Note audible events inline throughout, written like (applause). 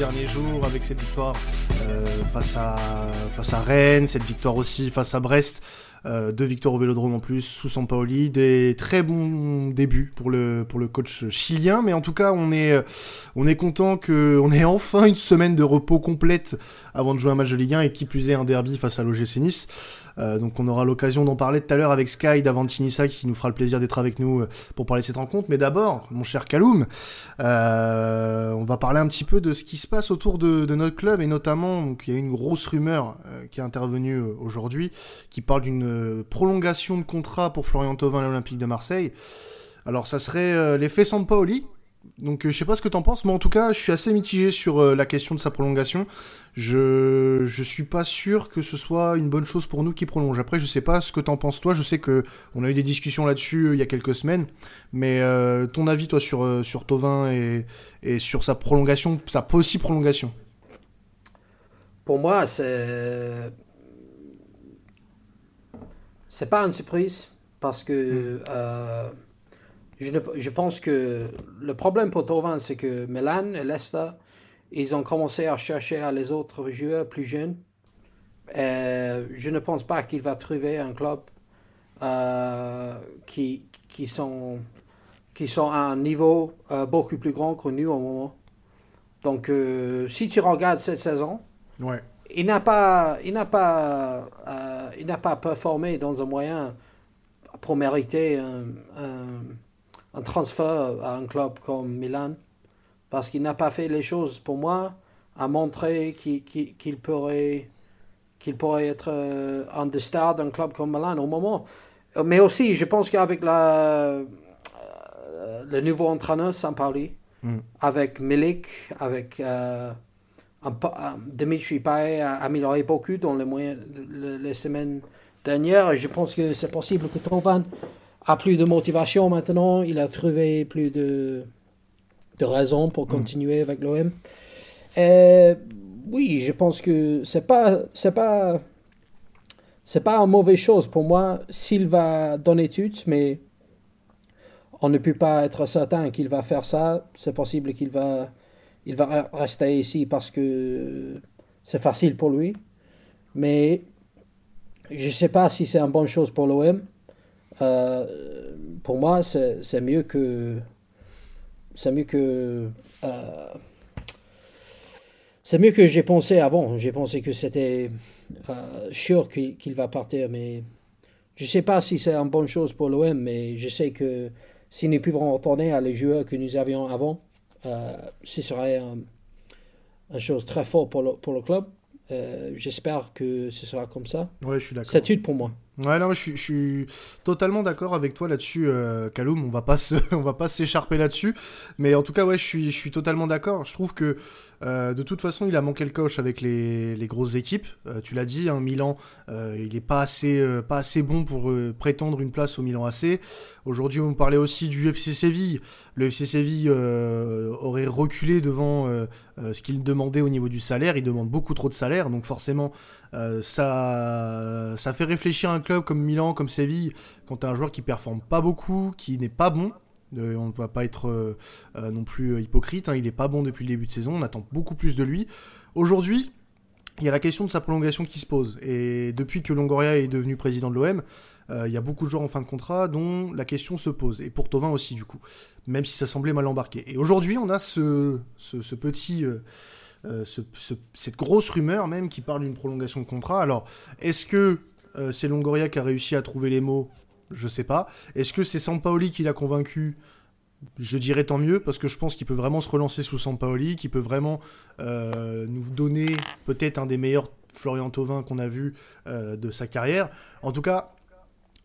derniers jours avec cette victoire euh, face, à, face à Rennes, cette victoire aussi face à Brest. Euh, deux victoires au Vélodrome en plus sous Sampaoli, des très bons débuts pour le pour le coach chilien, mais en tout cas on est on est content que on ait enfin une semaine de repos complète avant de jouer un match de Ligue 1 et qui plus est un derby face à l'OGC Nice. Euh, donc on aura l'occasion d'en parler tout à l'heure avec Sky d'Avantinissa qui nous fera le plaisir d'être avec nous euh, pour parler de cette rencontre. Mais d'abord, mon cher Kaloum, euh, on va parler un petit peu de ce qui se passe autour de, notre club et notamment il y a une grosse rumeur qui est intervenue aujourd'hui qui parle d'une prolongation de contrat pour Florian Thauvin à l'Olympique de Marseille. Alors ça serait l'effet Sampaoli donc je sais pas ce que t'en penses, mais en tout cas, je suis assez mitigé sur la question de sa prolongation. Je je suis pas sûr que ce soit une bonne chose pour nous qui prolonge. Après, je sais pas ce que t'en penses toi. Je sais que on a eu des discussions là-dessus euh, il y a quelques semaines, mais euh, ton avis toi sur euh, sur Tovin et, et sur sa prolongation, sa possible prolongation? Pour moi, c'est c'est pas une surprise parce que hmm. Je, ne, je pense que le problème pour Tovin, c'est que Milan et Leicester ils ont commencé à chercher à les autres joueurs plus jeunes. Euh, je ne pense pas qu'il va trouver un club euh, qui, qui, sont, qui sont à un niveau euh, beaucoup plus grand que nous au moment. Donc, si tu regardes cette saison, ouais. il n'a pas, il n'a pas, il n'a pas performé dans un moyen pour mériter un, un, un transfert à un club comme Milan parce qu'il n'a pas fait les choses pour moi à montrer qu'il pourrait, qu'il pourrait être euh, un des stars d'un club comme Milan au moment. Mais aussi, je pense qu'avec la, euh, le nouveau entraîneur Sampaoli, mm. avec Milik, avec euh, Dimitri Payet a amélioré beaucoup dans les, moyens, les, semaines dernières. Je pense que c'est possible que Tovan a plus de motivation maintenant. Il a trouvé plus de de raison pour mm. continuer avec l'OM. Euh, oui, je pense que c'est pas c'est pas c'est pas une mauvaise chose pour moi s'il va donner tout, mais on ne peut pas être certain qu'il va faire ça. C'est possible qu'il va il va rester ici parce que c'est facile pour lui, mais je sais pas si c'est une bonne chose pour l'OM. Euh, pour moi, c'est mieux que c'est mieux que. Euh, c'est mieux que j'ai pensé avant. J'ai pensé que c'était euh, sûr qu'il va partir, mais je ne sais pas si c'est une bonne chose pour l'OM, mais je sais que si nous pouvons retourner à les joueurs que nous avions avant, euh, ce serait une chose très forte pour le, pour le club. J'espère que ce sera comme ça. Ouais, je suis d'accord. C'est tout pour moi. Ouais, non, je, je suis totalement d'accord avec toi là-dessus, euh, Kaloum. On va pas (laughs) on va pas s'écharper là-dessus, mais en tout cas, ouais, je suis, je suis totalement d'accord. Je trouve que euh, de toute façon, il a manqué le coach avec les, grosses équipes. Euh, tu l'as dit, hein, Milan, euh, il est pas assez, pas assez bon pour prétendre une place au Milan AC. Aujourd'hui, on parlait aussi du FC Séville. Le FC Séville aurait reculé devant ce qu'il demandait au niveau du salaire. Il demande beaucoup trop de salaire, donc forcément, ça, ça fait réfléchir un club comme Milan, comme Séville, quand tu as un joueur qui performe pas beaucoup, qui n'est pas bon on ne va pas être euh, euh, non plus euh, hypocrite. Hein. il n'est pas bon depuis le début de saison. On attend beaucoup plus de lui. Aujourd'hui, il y a la question de sa prolongation qui se pose. Et depuis que Longoria est devenu président de l'OM, il y a beaucoup de joueurs en fin de contrat dont la question se pose. Et pour Tovin aussi, du coup. Même si ça semblait mal embarqué. Et aujourd'hui, on a ce, ce, petit. cette grosse rumeur même qui parle d'une prolongation de contrat. Alors, est-ce que c'est Longoria qui a réussi à trouver les mots je sais pas. Est-ce que c'est Sampaoli qui l'a convaincu? Je dirais tant mieux, parce que je pense qu'il peut vraiment se relancer sous Sampaoli, qu'il peut vraiment euh, nous donner peut-être un des meilleurs Florian Thauvin qu'on a vu euh, de sa carrière. En tout cas,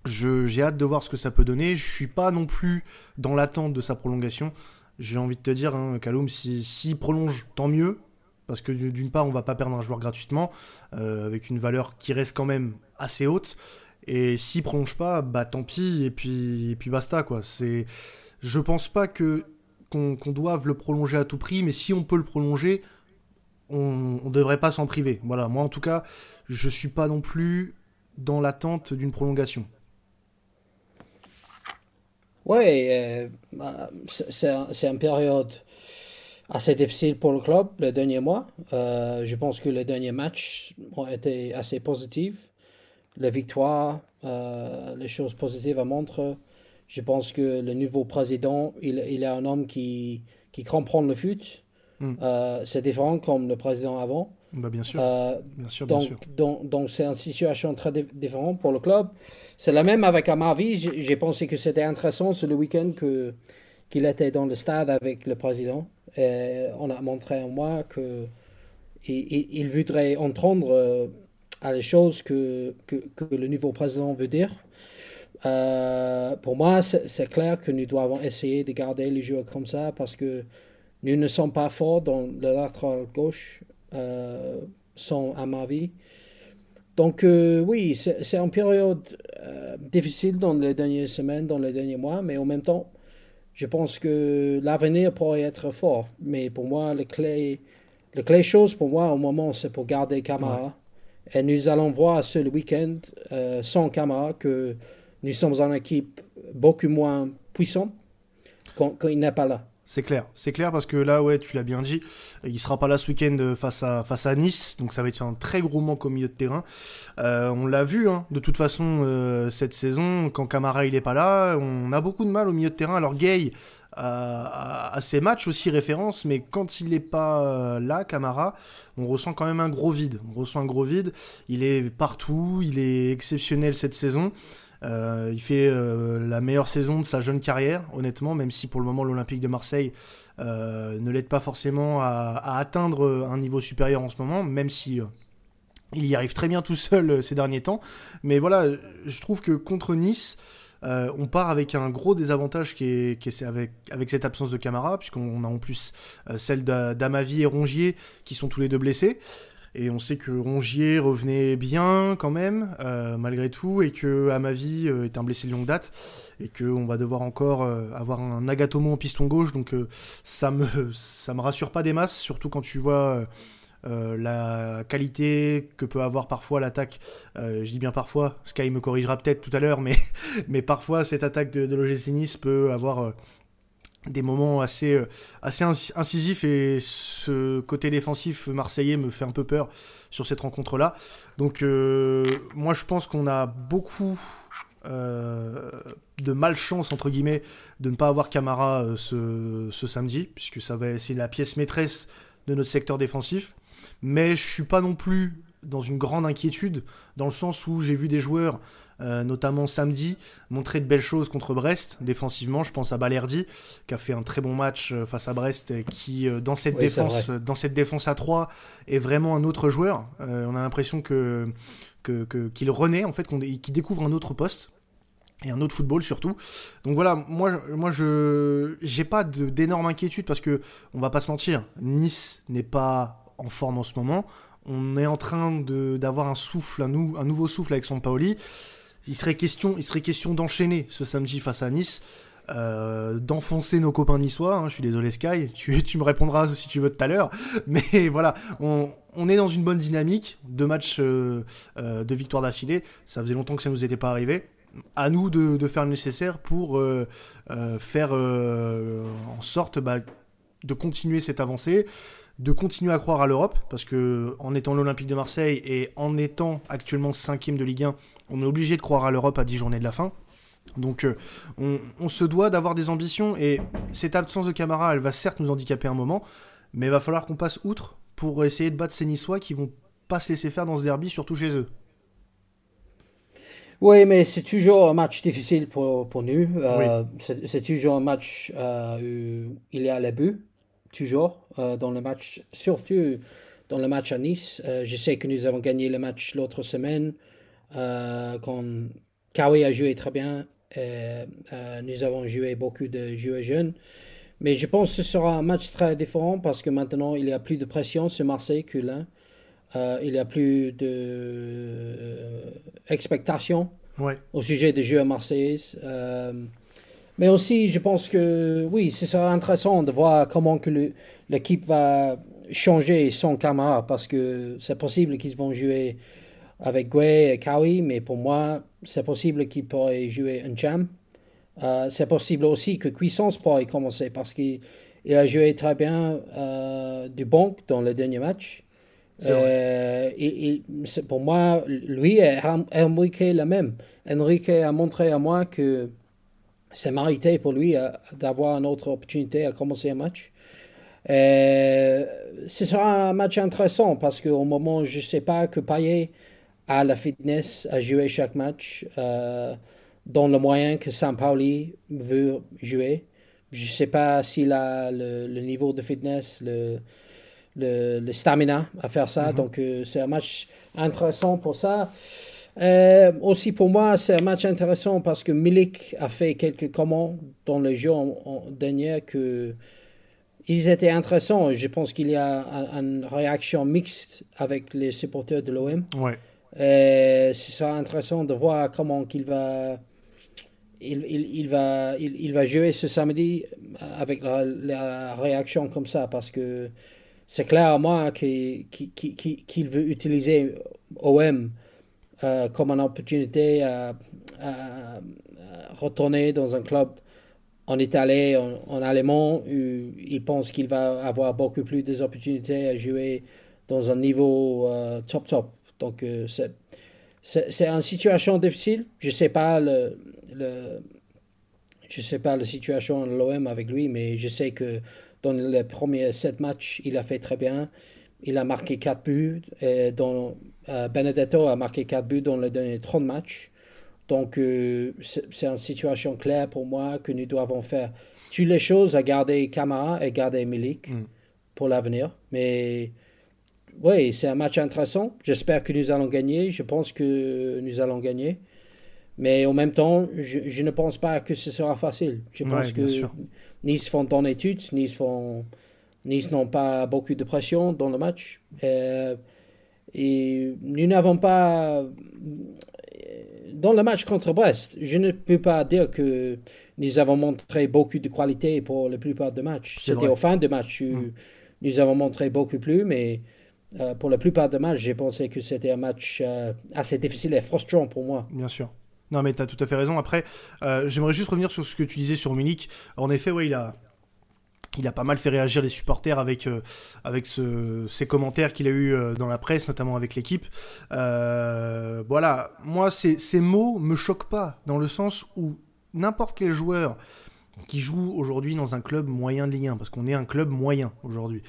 j'ai hâte de voir ce que ça peut donner. Je suis pas non plus dans l'attente de sa prolongation. J'ai envie de te dire, hein, Kaloum, s'il si, prolonge, tant mieux. Parce que d'une part, on va pas perdre un joueur gratuitement, euh, avec une valeur qui reste quand même assez haute. Et s'il prolonge pas, bah tant pis, et puis, et puis basta, quoi. C'est, je pense pas que qu'on doive le prolonger à tout prix, mais si on peut le prolonger, on, on devrait pas s'en priver. Voilà, moi en tout cas, je suis pas non plus dans l'attente d'une prolongation. Ouais, euh, bah, c'est une période assez difficile pour le club les derniers mois. Euh, je pense que les derniers matchs ont été assez positifs. Les victoires, euh, les choses positives à montrer. Je pense que le nouveau président, il, il est un homme qui, qui comprend le foot. Mm. Euh, c'est différent comme le président avant. Bah, bien sûr. Euh, bien sûr, bien donc, sûr. donc, donc c'est une situation très dif- différente pour le club. C'est la même avec Amavi. J'ai pensé que c'était intéressant ce le week-end que qu'il était dans le stade avec le président. Et on a montré en moi que il, il- il voudrait entendre à les choses que, que, le nouveau président veut dire. Euh, pour moi, c'est clair que nous devons essayer de garder les joueurs comme ça parce que nous ne sommes pas forts dans le latéral gauche euh, sans à ma vie. Donc euh, oui, c'est une période euh, difficile dans les dernières semaines, dans les derniers mois, mais en même temps, je pense que l'avenir pourrait être fort. Mais pour moi, le clé, clé chose pour moi au moment, c'est pour garder Camara. Et nous allons voir ce week-end, euh, sans Camara, que nous sommes une équipe beaucoup moins puissante quand, il n'est pas là. C'est clair, c'est clair parce que là, ouais, tu l'as bien dit, il sera pas là ce week-end euh, face à, face à Nice, donc ça va être un très gros manque au milieu de terrain. Euh, on l'a vu, hein, de toute façon, cette saison, quand Camara il est pas là, on a beaucoup de mal au milieu de terrain. Alors Gay a ses matchs aussi référence, mais quand il n'est pas euh, là, Camara, on ressent quand même un gros vide. On ressent un gros vide. Il est partout, il est exceptionnel cette saison. Euh, il fait euh, la meilleure saison de sa jeune carrière, honnêtement, même si pour le moment l'Olympique de Marseille ne l'aide pas forcément à, à atteindre un niveau supérieur en ce moment, même si il y arrive très bien tout seul ces derniers temps. Mais voilà, je trouve que contre Nice, euh, on part avec un gros désavantage qui est, avec, cette absence de Camara, puisqu'on a en plus euh, celle d'A- d'Amavi et Rongier qui sont tous les deux blessés. Et on sait que Rongier revenait bien quand même, euh, malgré tout, et que Amavi est un blessé de longue date, et qu'on va devoir encore avoir un Nagatomo en piston gauche, donc ça me (laughs) ça me rassure pas des masses, surtout quand tu vois euh, la qualité que peut avoir parfois l'attaque. Euh, je dis bien parfois, Sky me corrigera peut-être tout à l'heure, mais (laughs) parfois cette attaque de, de l'OGC peut avoir euh, des moments assez, assez inci- incisifs et ce côté défensif marseillais me fait un peu peur sur cette rencontre-là. Donc moi je pense qu'on a beaucoup de malchance entre guillemets de ne pas avoir Camara ce, ce samedi, puisque ça va c'est la pièce maîtresse de notre secteur défensif. Mais je suis pas non plus dans une grande inquiétude, dans le sens où j'ai vu des joueurs, euh, notamment samedi, montrer de belles choses contre Brest, défensivement. Je pense à Balerdi, qui a fait un très bon match euh, face à Brest, qui, euh, dans, cette Oui, défense, dans cette défense à 3, est vraiment un autre joueur. Euh, on a l'impression que que- que- qu'il renaît, en fait, qu'on- qu'il découvre un autre poste. Et un autre football surtout. Donc voilà, moi, je- moi je j'ai pas de- d'énorme inquiétude parce que on va pas se mentir, Nice n'est pas en forme en ce moment. On est en train d'avoir un souffle, un, un nouveau souffle avec Sampaoli. Il serait question, il serait question d'enchaîner ce samedi face à Nice, euh, d'enfoncer nos copains niçois. hein. je suis désolé Sky, tu, me répondras si tu veux tout à l'heure. (laughs) Mais voilà, on, est dans une bonne dynamique, deux matchs euh, euh, de victoire d'affilée. Ça faisait longtemps que ça nous était pas arrivé. À nous de, faire le nécessaire pour faire en sorte bah, de continuer cette avancée, de continuer à croire à l'Europe, parce que en étant l'Olympique de Marseille et en étant actuellement cinquième de Ligue 1, on est obligé de croire à l'Europe à 10 journées de la fin. Donc euh, on, on se doit d'avoir des ambitions et cette absence de Camara, elle va certes nous handicaper un moment, mais il va falloir qu'on passe outre pour essayer de battre ces Niçois qui vont pas se laisser faire dans ce derby, surtout chez eux. Oui, mais c'est toujours un match difficile pour, pour nous. Euh, c'est, c'est toujours un match euh, où il y a les buts, toujours, euh, dans le match, surtout dans le match à Nice. Euh, je sais que nous avons gagné le match l'autre semaine, euh, quand Kawi a joué très bien. et, nous avons joué beaucoup de joueurs jeunes. Mais je pense que ce sera un match très différent parce que maintenant il y a plus de pression sur Marseille que là. Il y a plus de expectation Ouais, au sujet des jeux marseillais. Euh, mais aussi, je pense que oui, ce sera intéressant de voir comment que l'équipe va changer son Camara parce que c'est possible qu'ils vont jouer avec Gouet et Kawi, mais pour moi, c'est possible qu'ils pourraient jouer un champ. Euh, c'est possible aussi que Cuissance pourrait commencer parce qu'il il a joué très bien du banc dans le dernier match. et, pour moi, lui et Enrique la même. Enrique a montré à moi que c'est mérité pour lui d'avoir une autre opportunité à commencer un match. Euh, ce sera un match intéressant parce qu'au moment, je ne sais pas que Payet a la fitness à jouer chaque match euh, dans le moyen que Saint-Pauli veut jouer. Je ne sais pas s'il a le, niveau de fitness, le, le, stamina à faire ça. Mhm. Donc, euh, c'est un match intéressant pour ça. Aussi pour moi, c'est un match intéressant parce que Milik a fait quelques commandes dans le jeu en dernier que ils étaient intéressants. Je pense qu'il y a une réaction mixte avec les supporters de l'OM. Ouais. ce sera intéressant de voir comment il va, il, il, va, il, va jouer ce samedi avec la, réaction comme ça parce que c'est clair à moi qu'il veut utiliser OM euh, comme une opportunité à, retourner dans un club en Italie, en, en allemand, il pense qu'il va avoir beaucoup plus d'opportunités à jouer dans un niveau euh, top top. Donc euh, c'est une situation difficile. Je sais pas le, le je sais pas la situation de l'OM avec lui, mais je sais que dans les premiers sept matchs, il a fait très bien. Il a marqué quatre buts. Dans, Benedetto a marqué quatre buts dans les derniers 30 matchs. Donc, euh, c'est une situation claire pour moi que nous devons faire toutes les choses à garder Camara et garder Milik mm. pour l'avenir. Mais oui, c'est un match intéressant. J'espère que nous allons gagner. Je pense que nous allons gagner. Mais en même temps, je, ne pense pas que ce sera facile. Je pense que Nice font dans études, Nice font, Nice n'ont pas beaucoup de pression dans le match. Euh, et nous n'avons pas dans le match contre Brest, je ne peux pas dire que nous avons montré beaucoup de qualité pour la plupart des matchs. C'était au fin de match mm. nous avons montré beaucoup plus, mais euh, pour la plupart des matchs, j'ai pensé que c'était un match euh, assez difficile et frustrant pour moi. Bien sûr. Non, mais tu as tout à fait raison. Après, euh, j'aimerais juste revenir sur ce que tu disais sur Milik. En effet, oui, il a, il a pas mal fait réagir les supporters avec, euh, avec ce, ces commentaires qu'il a eu euh, dans la presse, notamment avec l'équipe. Euh, voilà, moi, ces, ces mots me choquent pas, dans le sens où n'importe quel joueur qui joue aujourd'hui dans un club moyen de Ligue 1, parce qu'on est un club moyen aujourd'hui,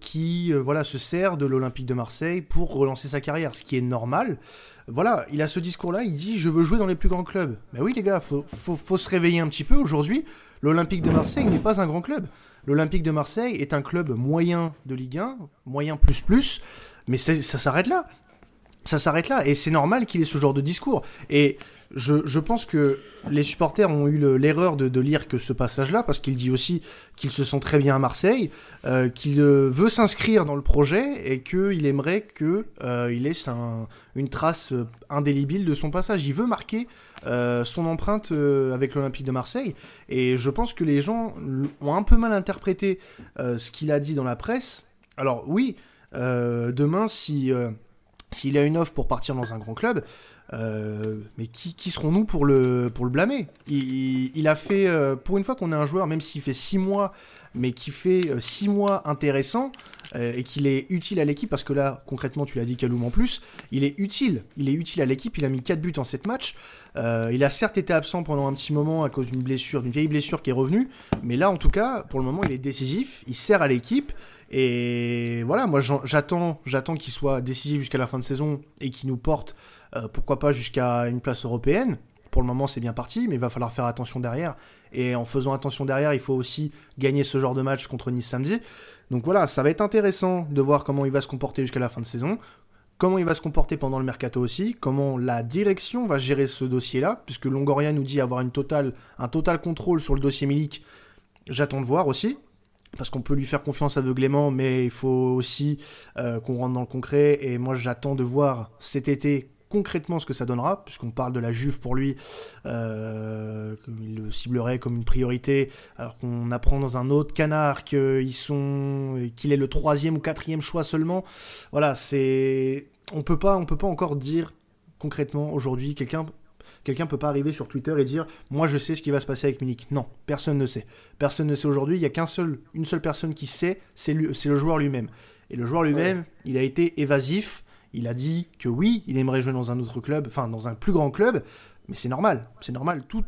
qui voilà se sert de l'Olympique de Marseille pour relancer sa carrière, ce qui est normal. Voilà, il a ce discours-là, il dit je veux jouer dans les plus grands clubs. Ben oui les gars, faut, faut, faut se réveiller un petit peu aujourd'hui. L'Olympique de Marseille n'est pas un grand club. L'Olympique de Marseille est un club moyen de Ligue 1, moyen plus plus, mais ça s'arrête là. Ça s'arrête là, et c'est normal qu'il ait ce genre de discours. Et je, pense que les supporters ont eu l'erreur de, lire que ce passage-là, parce qu'il dit aussi qu'il se sent très bien à Marseille, euh, qu'il euh, veut s'inscrire dans le projet et qu'il aimerait qu'il euh, laisse une trace indélébile de son passage. Il veut marquer son empreinte avec l'Olympique de Marseille, et je pense que les gens ont un peu mal interprété ce qu'il a dit dans la presse. Alors oui, demain, si s'il a une offre pour partir dans un grand club, euh, mais qui, serons-nous pour le, pour le blâmer il, a fait, euh, pour une fois qu'on a un joueur, même s'il fait 6 mois, mais qui fait 6 euh, mois intéressant et qu'il est utile à l'équipe, parce que là, concrètement, tu l'as dit Kaloum en plus, il est utile. Il est utile à l'équipe, il a mis 4 buts en 7 matchs. il a certes été absent pendant un petit moment à cause d'une blessure, d'une vieille blessure qui est revenue, mais là, en tout cas, pour le moment, il est décisif, il sert à l'équipe. Et voilà, moi j'attends, j'attends qu'il soit décisif jusqu'à la fin de saison et qu'il nous porte euh, pourquoi pas jusqu'à une place européenne. Pour le moment, c'est bien parti, mais il va falloir faire attention derrière. Et en faisant attention derrière, il faut aussi gagner ce genre de match contre Nice samedi. Donc voilà, ça va être intéressant de voir comment il va se comporter jusqu'à la fin de saison, comment il va se comporter pendant le mercato aussi, comment la direction va gérer ce dossier-là, puisque Longoria nous dit avoir un total contrôle sur le dossier Milik. J'attends de voir aussi parce qu'on peut lui faire confiance aveuglément, mais il faut aussi euh, qu'on rentre dans le concret. Et moi, j'attends de voir cet été concrètement ce que ça donnera, puisqu'on parle de la Juve pour lui, euh, il le ciblerait comme une priorité, alors qu'on apprend dans un autre canard qu'ils sont, qu'il est le troisième ou quatrième choix seulement. Voilà, c'est, on peut pas, on peut pas encore dire concrètement aujourd'hui quelqu'un Quelqu'un peut pas arriver sur Twitter et dire moi je sais ce qui va se passer avec Milik. Non, personne ne sait. Personne ne sait aujourd'hui. Il y a qu'un seul, une seule personne qui sait, c'est le joueur lui-même. Et le joueur lui-même, il a été évasif. Il a dit que oui, il aimerait jouer dans un autre club, enfin dans un plus grand club, mais c'est normal, c'est normal. Tout,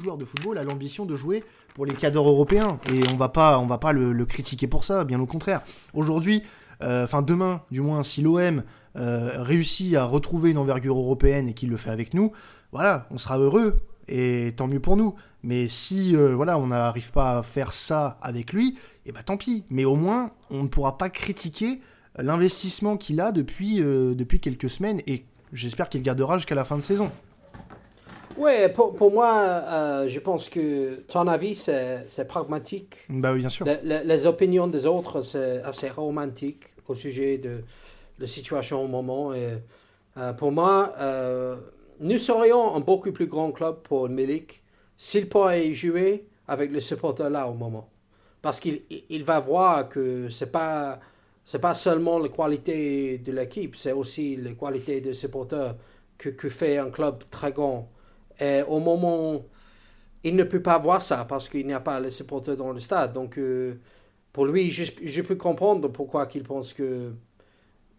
joueur de football a l'ambition de jouer pour les cadres européens et on va pas, on va pas le, critiquer pour ça, bien au contraire. Aujourd'hui, euh, enfin demain, du moins, si l'OM euh, réussit à retrouver une envergure européenne et qu'il le fait avec nous, voilà, on sera heureux et tant mieux pour nous. Mais si euh, voilà, on n'arrive pas à faire ça avec lui, et eh ben tant pis. Mais au moins, on ne pourra pas critiquer l'investissement qu'il a depuis, depuis quelques semaines et j'espère qu'il gardera jusqu'à la fin de saison. Oui, pour, pour, moi, euh, je pense que ton avis, c'est pragmatique. Bah oui, bien sûr. les opinions des autres, c'est assez romantique au sujet de la situation au moment. Et, euh, pour moi, euh, nous serions un beaucoup plus grand club pour Milik s'il pourrait jouer avec les supporters là au moment. Parce qu'il il va voir que c'est pas c'est pas seulement la qualité de l'équipe, c'est aussi la qualité des supporters que, que fait un club très grand. Et au moment, il ne peut pas voir ça parce qu'il n'y a pas les supporters dans le stade. Donc, euh, pour lui, je, je, peux comprendre pourquoi il pense que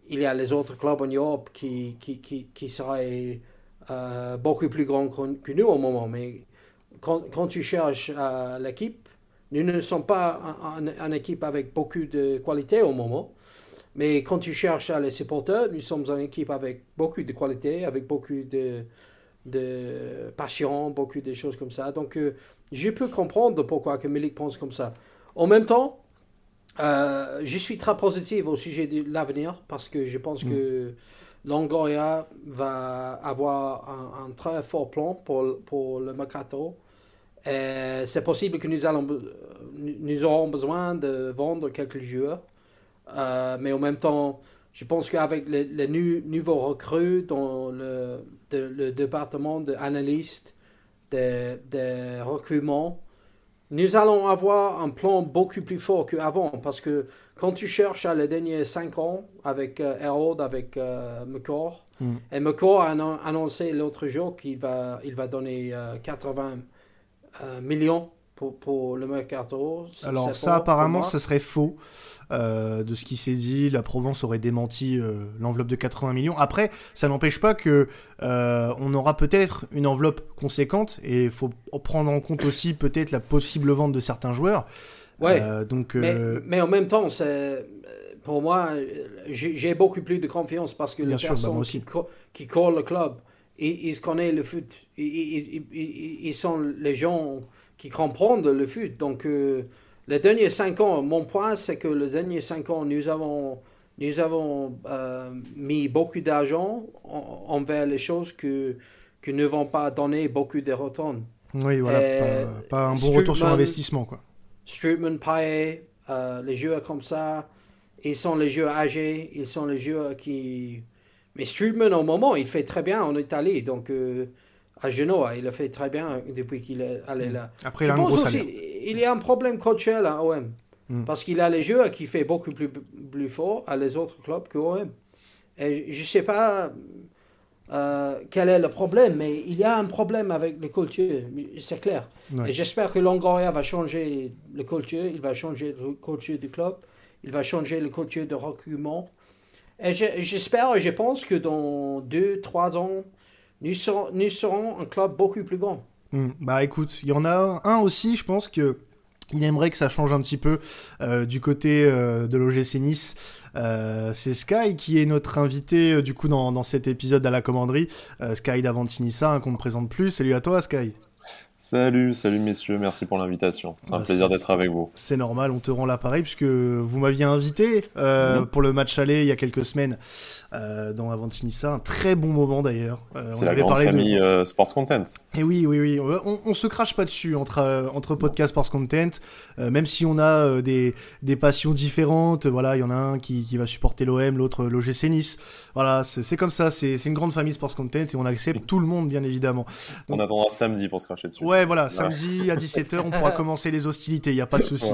il y a les autres clubs en Europe qui, qui, qui, qui seraient euh, beaucoup plus grands que nous au moment. Mais quand, quand tu cherches euh, l'équipe, nous ne sommes pas une équipe avec beaucoup de qualité au moment. Mais quand tu cherches les supporters, nous sommes une équipe avec beaucoup de qualité, avec beaucoup de, de passion, beaucoup de choses comme ça. Donc, euh, je peux comprendre pourquoi que Milik pense comme ça. En même temps, euh, je suis très positif au sujet de l'avenir parce que je pense que Longoria va avoir un, très fort plan pour, pour le mercato. C'est possible que nous, allons, nous aurons besoin de vendre quelques joueurs, euh, mais en même temps, je pense qu'avec les, les nouveaux recrues dans le, le département d'analyste de, de recrutement, nous allons avoir un plan beaucoup plus fort qu'avant. Parce que quand tu cherches à les derniers 5 ans avec euh, avec euh, McCord, mm. et McCord a annoncé l'autre jour qu'il va, il va donner 80 euh, euh, millions pour, pour le mercato. Alors ça, apparemment, ce serait faux. Euh, de ce qui s'est dit. La Provence aurait démenti euh, l'enveloppe de 80 millions. Après, ça n'empêche pas que euh, on aura peut-être une enveloppe conséquente et il faut prendre en compte aussi peut-être la possible vente de certains joueurs. Ouais. donc, mais, en même temps, pour moi, j'ai beaucoup plus de confiance parce que les bah, personnes qui, qui courent le club, ils, ils connaissent le foot. Ils, ils, sont les gens qui comprennent le foot. Donc, les derniers cinq ans, mon point, c'est que les derniers cinq ans, nous avons, nous avons euh, mis beaucoup d'argent envers les choses que, que ne vont pas donner beaucoup de retours. Oui, voilà, pas, un bon retour sur investissement. Quoi. Strootman, Paye, euh, les joueurs comme ça, ils sont les joueurs âgés, ils sont les joueurs qui... Mais Strootman, au moment, il fait très bien en Italie, donc... Euh, à Genoa. Il a fait très bien depuis qu'il est allé mm. là. Après, il a pense aussi, il y a un problème coachel à OM. Mm. Parce qu'il a les joueurs qui fait beaucoup plus, plus fort à les autres clubs que OM. Et je ne sais pas euh, quel est le problème, mais il y a un problème avec le culture, c'est clair. Et j'espère que Longoria va changer le culture, il va changer le culture du club, il va changer le culture de recrutement. Et j'espère et je pense que dans deux, trois ans, nous serons, un club beaucoup plus grand. Hmm. bah écoute, il y en a un aussi, je pense que il aimerait que ça change un petit peu euh, du côté euh, de l'OGC Nice. Euh, c'est Sky qui est notre invité du coup dans, cet épisode à la commanderie. Sky d'Avantinissa, qu'on ne présente plus. Salut à toi Sky. Salut, salut messieurs, merci pour l'invitation. C'est un bah, plaisir d'être avec vous. C'est normal, on te rend l'appareil puisque vous m'aviez invité euh, mhm. pour le match aller il y a quelques semaines euh, dans Avantinissa. Un très bon moment d'ailleurs. Euh, c'est la grande famille de... Sports Content. Et oui, oui, oui. On, on, se crache pas dessus entre, entre podcast Sports Content, même si on a des, des passions différentes. Voilà, il y en a un qui, qui va supporter l'OM, l'autre l'OGC Nice. Voilà, c'est comme ça. C'est une grande famille Sports Content et on accepte tout le monde, bien évidemment. on attendra samedi pour se cracher dessus. Ouais, voilà, samedi à 17h, on pourra (laughs) commencer les hostilités, il n'y a pas de souci.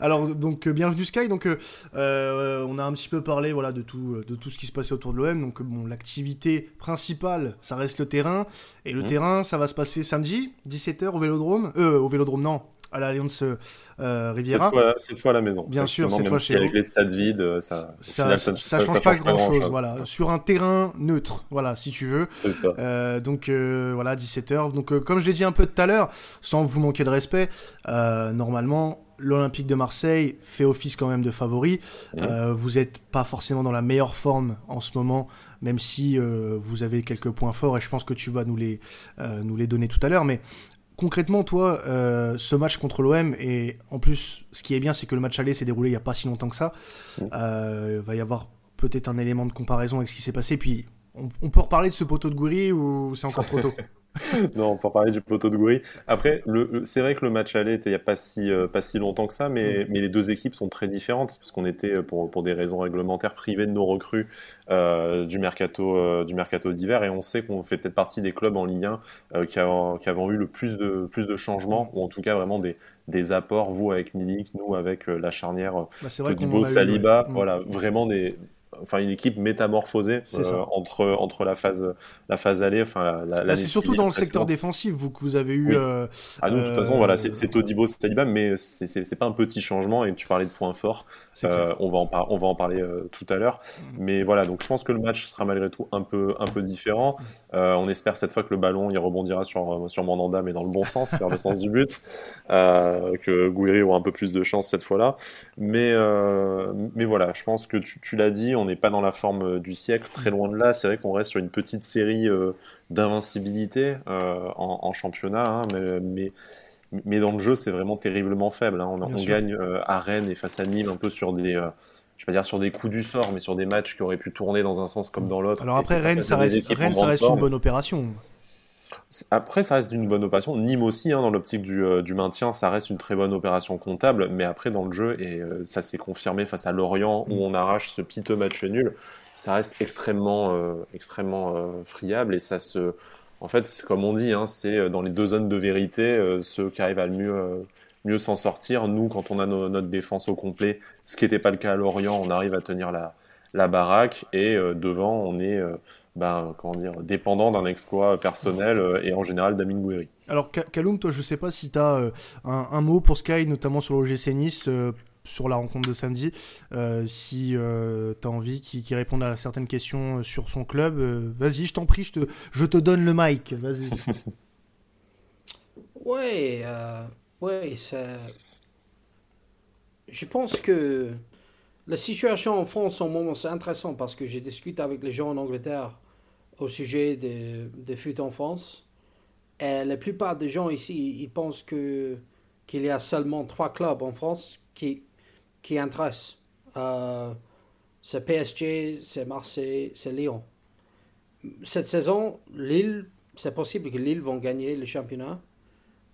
Alors, donc, bienvenue Sky. Donc, on a un petit peu parlé voilà, de, tout, de tout ce qui se passait autour de l'OM. Donc, bon, l'activité principale, ça reste le terrain. Et le mmh. terrain, ça va se passer samedi, 17h au Vélodrome. Euh, au Vélodrome, non, à l'Alliance euh, Riviera. Cette fois, à la maison. Bien sûr, cette fois chez Avec les stades vides, euh, ça, ça, ça, change pas grand chose. Voilà, sur un terrain neutre, voilà, si tu veux. Ça. Euh, donc voilà, 17h. Donc comme je l'ai dit un peu tout à l'heure, sans vous manquer de respect, normalement. L'Olympique de Marseille fait office quand même de favori. Mmh. vous n'êtes pas forcément dans la meilleure forme en ce moment, même si vous avez quelques points forts et je pense que tu vas nous les, nous les donner tout à l'heure. Mais concrètement, toi, euh, ce match contre l'OM, et en plus, ce qui est bien, c'est que le match aller s'est déroulé il n'y a pas si longtemps que ça. Il euh, va y avoir peut-être un élément de comparaison avec ce qui s'est passé. Puis, on, peut reparler de ce poteau de Goury ou c'est encore trop tôt? (laughs) (laughs) non, pour parler du poteau de Goury. Après, c'est vrai que le match allait était il n'y a pas si, euh, pas si longtemps que ça, mais, mm. mais les deux équipes sont très différentes, parce qu'on était, euh, pour, pour des raisons réglementaires, privés de nos recrues euh, du mercato du mercato d'hiver, et on sait qu'on fait peut-être partie des clubs en Ligue 1 qui, avons, qui avons eu le plus de, plus de changements, ou en tout cas vraiment des, des apports, vous avec Milik, nous avec la charnière bah, Saliba, mm. voilà, vraiment des, enfin une équipe métamorphosée euh, entre entre la phase la phase aller enfin la, c'est surtout dans le secteur défensif vous que vous avez eu euh, ah de toute façon voilà c'est euh, Todibo Saliba mais c'est c'est pas un petit changement et tu parlais de points forts on va en on va en parler tout à l'heure. Mm. mais voilà donc je pense que le match sera malgré tout un peu un peu différent. On espère cette fois que le ballon il rebondira sur sur Mandanda mais dans le bon sens vers le sens du but (laughs) que Gouiri aura un peu plus de chance cette fois-là. Mais mais voilà je pense que tu, tu l'as dit on n'est pas dans la forme euh, du siècle, très loin de là. C'est vrai qu'on reste sur une petite série euh, d'invincibilité euh, en, championnat, hein, mais, mais, dans le jeu, c'est vraiment terriblement faible. Hein. On, gagne à Rennes et face à Nîmes un peu sur des je vais pas dire sur des coups du sort, mais sur des matchs qui auraient pu tourner dans un sens comme dans l'autre. Alors après, Rennes, ça reste, Rennes, ça reste une bonne opération. Après, ça reste une bonne opération. Nîmes aussi, hein, dans l'optique du, du, maintien, ça reste une très bonne opération comptable. Mais après, dans le jeu, et ça s'est confirmé face à Lorient, où mm. on arrache ce piteux match nul, ça reste extrêmement, euh, extrêmement euh, friable et ça se. En fait, comme on dit, hein, c'est euh, dans les deux zones de vérité ceux qui arrivent à le mieux, mieux s'en sortir. Nous, quand on a notre défense au complet, ce qui n'était pas le cas à Lorient, on arrive à tenir la, la baraque et devant, on est. Ben, comment dire, dépendant d'un exploit personnel et en général d'Amin Gouiri. Alors, Kaloum, toi, je sais pas si tu as un, un, mot pour Sky, notamment sur l'OGC Nice, sur la rencontre de samedi. Euh, si euh, tu as envie qu'il réponde à certaines questions sur son club, euh, vas-y, je t'en prie, je te, je te donne le mic. Vas-y. (laughs) ouais, ouais, ça... je pense que la situation en France en moment, c'est intéressant parce que j'ai discuté avec les gens en Angleterre au sujet des, des foot en France. Et la plupart des gens ici, ils pensent que qu'il y a seulement trois clubs en France qui, qui intéresse. Euh, c'est PSG, c'est Marseille, c'est Lyon. Cette saison, Lille, c'est possible que Lille vont gagner le championnat,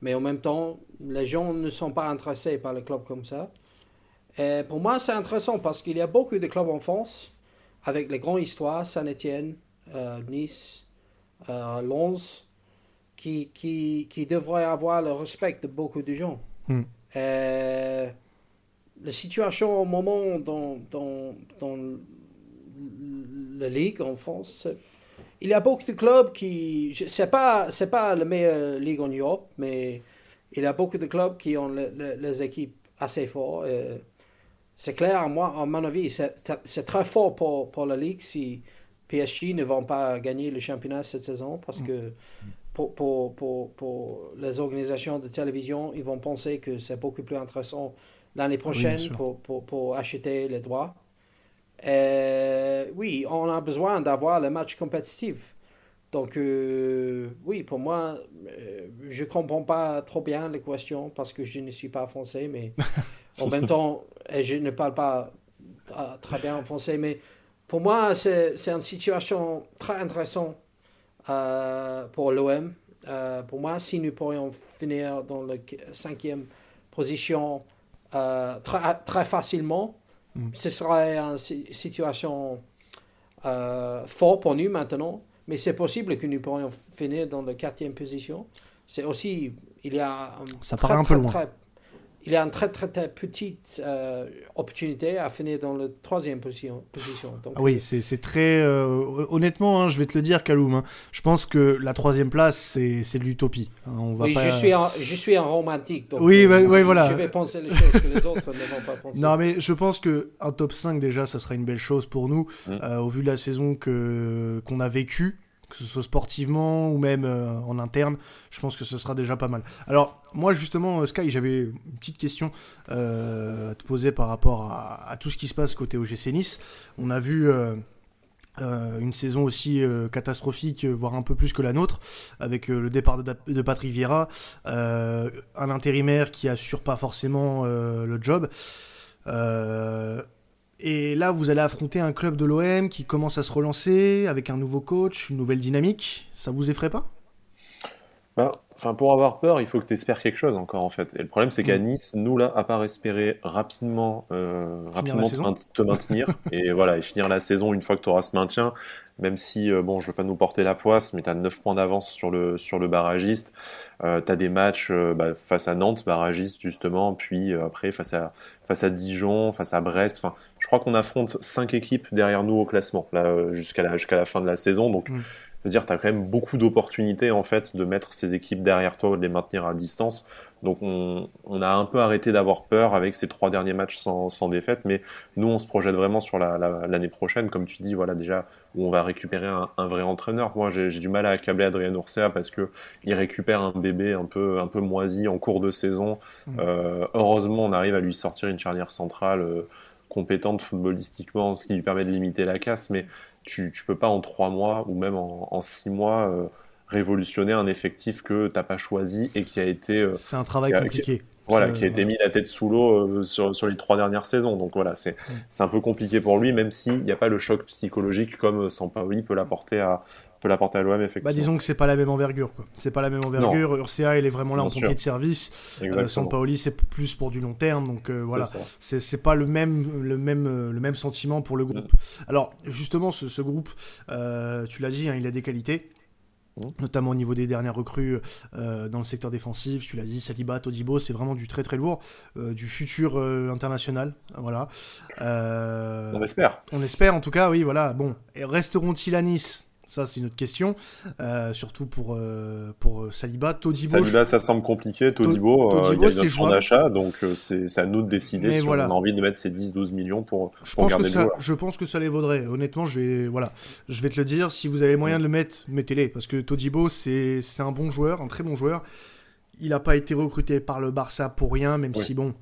mais en même temps, les gens ne sont pas intéressés par les clubs comme ça. Et pour moi, c'est intéressant parce qu'il y a beaucoup de clubs en France avec les grandes histoires, Saint-Etienne, euh, Nice, euh, Lens, qui, qui, qui devraient avoir le respect de beaucoup de gens. Hmm. Et la situation au moment dans, dans, dans la Ligue en France, il y a beaucoup de clubs qui. C'est pas, c'est pas la meilleure ligue en Europe, mais il y a beaucoup de clubs qui ont les équipes assez fortes. C'est clair, moi, à mon avis, c'est très fort pour, pour la Ligue si PSG ne vont pas gagner le championnat cette saison parce que pour, pour, pour, pour les organisations de télévision, ils vont penser que c'est beaucoup plus intéressant l'année prochaine pour, pour, pour, acheter les droits. oui, on a besoin d'avoir le match compétitif. Donc, euh, oui, pour moi, euh, je ne comprends pas trop bien les questions parce que je ne suis pas français, mais (laughs) en même temps, je ne parle pas très bien français, mais pour moi, c'est une situation très intéressante euh, pour l'OM. pour moi, si nous pourrions finir dans la cinquième position euh, très, très facilement. Mm. Ce serait une situation euh, forte pour nous maintenant, mais c'est possible que nous pourrions finir dans la quatrième position. c'est aussi, il y a ça paraît un peu loin il y a une très très, très petite euh, opportunité à finir dans la troisième position. position. Donc, ah oui, c'est très... Euh, honnêtement, hein, je vais te le dire, Kaloum, hein, je pense que la troisième place, c'est de l'utopie. Hein, on va oui, je, suis un, je suis un romantique. Donc oui, euh, je, voilà. Je vais penser les choses que les (laughs) autres ne vont pas penser. Non, mais je pense qu'un top 5, déjà, ça sera une belle chose pour nous, mm. au vu de la saison qu'on a vécue que ce soit sportivement ou même euh, en interne, je pense que ce sera déjà pas mal. Alors, moi justement, euh, Sky, j'avais une petite question euh, à te poser par rapport à, tout ce qui se passe côté OGC Nice. On a vu une saison aussi catastrophique, voire un peu plus que la nôtre, avec le départ de, de Patrick Vieira, un intérimaire qui assure pas forcément le job. Et là, vous allez affronter un club de l'OM qui commence à se relancer avec un nouveau coach, une nouvelle dynamique. Ça vous effraie pas? Bah, pour avoir peur, il faut que tu espères quelque chose encore en fait. Et le problème, c'est qu'à mm. Nice, nous là, à part espérer rapidement, euh, rapidement te, maintenir (laughs) et voilà et finir la saison une fois que tu auras ce maintien, même si euh, bon, je veux pas nous porter la poisse, mais tu as 9 points d'avance sur le sur le barragiste. Euh, tu as des matchs euh, bah, face à Nantes, barragiste justement, puis euh, après face à face à Dijon, face à Brest. Enfin, je crois qu'on affronte cinq équipes derrière nous au classement là jusqu'à la jusqu'à la fin de la saison. Donc mm veux dire, tu as quand même beaucoup d'opportunités en fait de mettre ces équipes derrière toi de les maintenir à distance. Donc on, a un peu arrêté d'avoir peur avec ces trois derniers matchs sans, défaite, mais nous on se projette vraiment sur l'année prochaine, comme tu dis, voilà déjà où on va récupérer un, vrai entraîneur. Moi j'ai du mal à accabler Adrien Urcea parce que il récupère un bébé un peu un peu moisi en cours de saison. Mmh. Euh, heureusement on arrive à lui sortir une charnière centrale. Euh, compétente footballistiquement, ce qui lui permet de limiter la casse, mais tu, tu peux pas en trois mois ou même en, en six mois euh, révolutionner un effectif que t'as pas choisi et qui a été. Euh, c'est un travail compliqué. voilà, qui a été mis la tête sous l'eau euh, sur, sur, les trois dernières saisons. Donc voilà, c'est c'est un peu compliqué pour lui, même s'il n'y a pas le choc psychologique comme Sampaoli peut l'apporter à, peut l'apporter à l'OM effectivement. Bah, disons que c'est pas la même envergure quoi. C'est pas la même envergure. Urca il est vraiment là en pompier de service. Euh, Sampaoli c'est plus pour du long terme donc euh, voilà. C'est pas le même le même euh, le même sentiment pour le groupe. Mm. Alors justement ce, ce groupe euh, tu l'as dit hein, il a des qualités. Mm. Notamment au niveau des dernières recrues euh, dans le secteur défensif, tu l'as dit, Saliba, Todibo, c'est vraiment du très très lourd, euh, du futur euh, international, voilà. on espère. On espère en tout cas, oui, voilà. Bon, resteront-ils à Nice? Ça, c'est une autre question. Euh, surtout pour, euh, pour euh, Saliba. Todibo. Saliba, ça semble compliqué. Todibo, il y a une option d'achat. Donc, c'est à nous de décider si on a envie de mettre ces 10-12 millions pour, je pense garder que ça, Je pense que ça les vaudrait. Honnêtement, je vais, voilà, je vais te le dire. Si vous avez moyen de le mettre, mettez-les. Parce que Todibo, c'est un bon joueur, un très bon joueur. Il n'a pas été recruté par le Barça pour rien, même si, bon,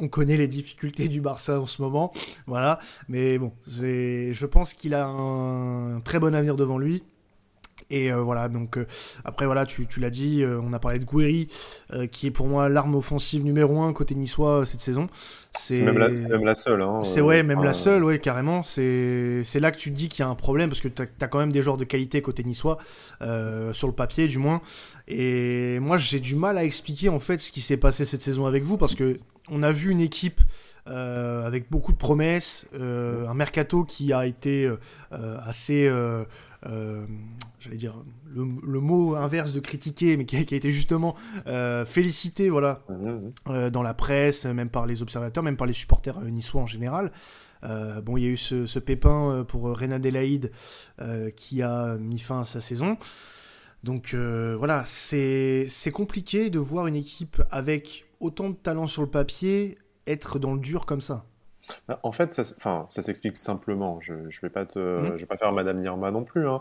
on connaît les difficultés du Barça en ce moment, voilà. Mais bon, je pense qu'il a un très bon avenir devant lui. Et euh, voilà, donc euh, après voilà, tu, l'as dit, euh, on a parlé de Guéry, qui est pour moi l'arme offensive numéro un côté niçois cette saison. C'est même, la seule. Hein, c'est ouais, même la seule, ouais, carrément. C'est là que tu te dis qu'il y a un problème parce que tu as, quand même des joueurs de qualité côté niçois sur le papier du moins. Et moi j'ai du mal à expliquer en fait ce qui s'est passé cette saison avec vous parce que on a vu une équipe avec beaucoup de promesses, un mercato qui a été euh, j'allais dire le, mot inverse de critiquer, mais qui a, été justement félicité, voilà, mmh. dans la presse, même par les observateurs, même par les supporters niçois en général. bon, il y a eu ce, pépin pour Renan Adelaide qui a mis fin à sa saison. Donc voilà, c'est compliqué de voir une équipe avec autant de talent sur le papier être dans le dur comme ça en fait, ça, ça s'explique simplement. Je ne vais, pas te, mmh. vais pas faire Madame Nirma non plus, hein.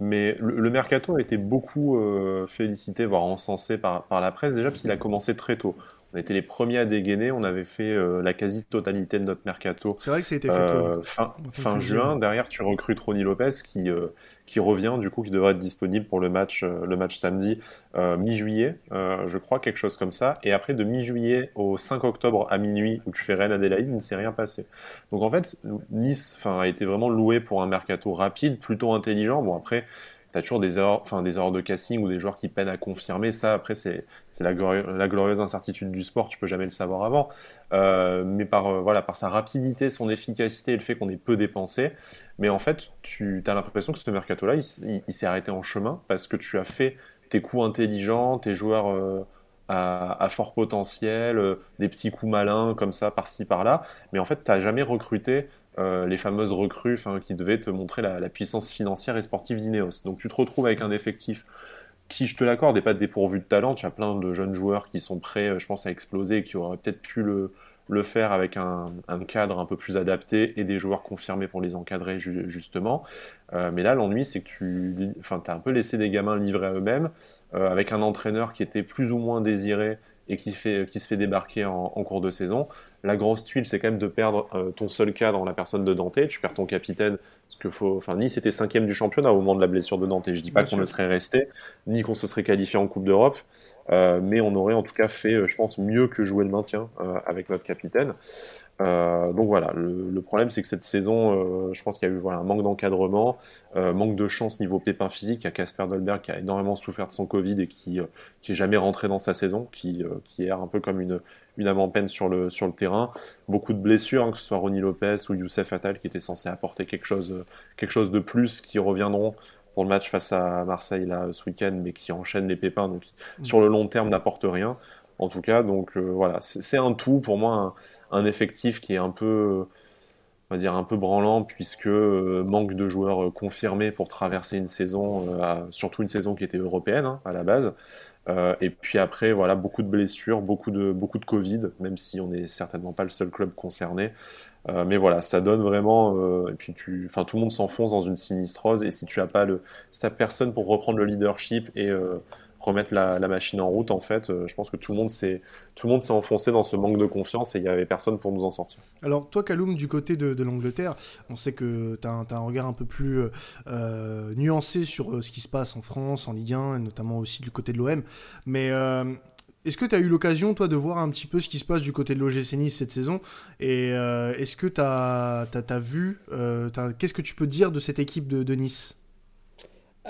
mais le, mercato a été beaucoup euh, félicité, voire encensé par, par la presse, déjà parce qu'il a commencé très tôt. On était les premiers à dégainer, on avait fait euh, la quasi-totalité de notre mercato. C'est vrai que ça a été fait euh, fin, fin juin. Derrière, tu recrutes Ronnie Lopez qui, euh, qui revient, du coup, qui devrait être disponible pour le match, le match samedi, mi-juillet, je crois, quelque chose comme ça. Et après, de mi-juillet au 5 octobre à minuit, où tu fais Rennes Adélaïde, il ne s'est rien passé. Donc en fait, Nice a été vraiment loué pour un mercato rapide, plutôt intelligent. Bon, après, tu as toujours des erreurs, enfin, des erreurs de casting ou des joueurs qui peinent à confirmer. Ça, après, c'est la, glorieuse incertitude du sport, tu peux jamais le savoir avant. Euh, mais par, euh, voilà, par sa rapidité, son efficacité et le fait qu'on ait peu dépensé, mais en fait, tu as l'impression que ce mercato-là, il, s'est arrêté en chemin parce que tu as fait tes coups intelligents, tes joueurs à, fort potentiel, des petits coups malins comme ça par-ci par-là. Mais en fait, tu n'as jamais recruté les fameuses recrues qui devaient te montrer la, puissance financière et sportive d'Ineos. Donc tu te retrouves avec un effectif qui, je te l'accorde, n'est pas dépourvu de talent. Tu as plein de jeunes joueurs qui sont prêts, je pense, à exploser et qui auraient peut-être pu le, faire avec un, cadre un peu plus adapté et des joueurs confirmés pour les encadrer justement. Euh, mais là, l'ennui, c'est que tu as un peu laissé des gamins livrés à eux-mêmes, euh, avec un entraîneur qui était plus ou moins désiré et qui, fait, qui se fait débarquer en, cours de saison. La grosse tuile, c'est quand même de perdre euh, ton seul cadre en la personne de Dante. Tu perds ton capitaine, parce que faut, enfin, Nice était cinquième du championnat au moment de la blessure de Dante. Je dis pas qu'on ne serait resté, ni qu'on se serait qualifié en Coupe d'Europe. Euh, mais on aurait en tout cas fait, euh, je pense, mieux que jouer le maintien euh, avec notre capitaine. Donc voilà, le, problème c'est que cette saison, je pense qu'il y a eu voilà, un manque d'encadrement, manque de chance niveau pépin physique. Il y a Casper Dolberg qui a énormément souffert de son Covid et qui qui est jamais rentré dans sa saison, qui qui est un peu comme une une avant-peine sur le sur le terrain. Beaucoup de blessures, hein, que ce soit Ronnie Lopez ou Youssef Attal qui étaient censés apporter quelque chose quelque chose de plus, qui reviendront pour le match face à Marseille là, ce week-end, mais qui enchaîne les pépins, donc mm. sur le long terme n'apporte rien. En tout cas, donc euh, voilà, c'est un tout pour moi, un, effectif qui est un peu, on va dire un peu branlant puisque euh, manque de joueurs euh, confirmés pour traverser une saison, surtout une saison qui était européenne hein, à la base. et puis après, voilà, beaucoup de blessures, beaucoup de, beaucoup de Covid, même si on n'est certainement pas le seul club concerné. Mais voilà, ça donne vraiment. Et puis, tu, enfin, tout le monde s'enfonce dans une sinistrose. Et si tu as pas le, si personne pour reprendre le leadership et remettre la, machine en route, en fait, je pense que tout le monde s'est, tout le monde s'est enfoncé dans ce manque de confiance et il y avait personne pour nous en sortir. Alors, toi, Kaloum, du côté de, l'Angleterre, on sait que tu as, un regard un peu plus nuancé sur ce qui se passe en France, en Ligue 1, et notamment aussi du côté de l'OM. Mais est-ce que tu as eu l'occasion, toi, de voir un petit peu ce qui se passe du côté de l'OGC Nice cette saison? Et euh, est-ce que tu as, vu euh, Qu'est-ce que tu peux dire de cette équipe de, Nice?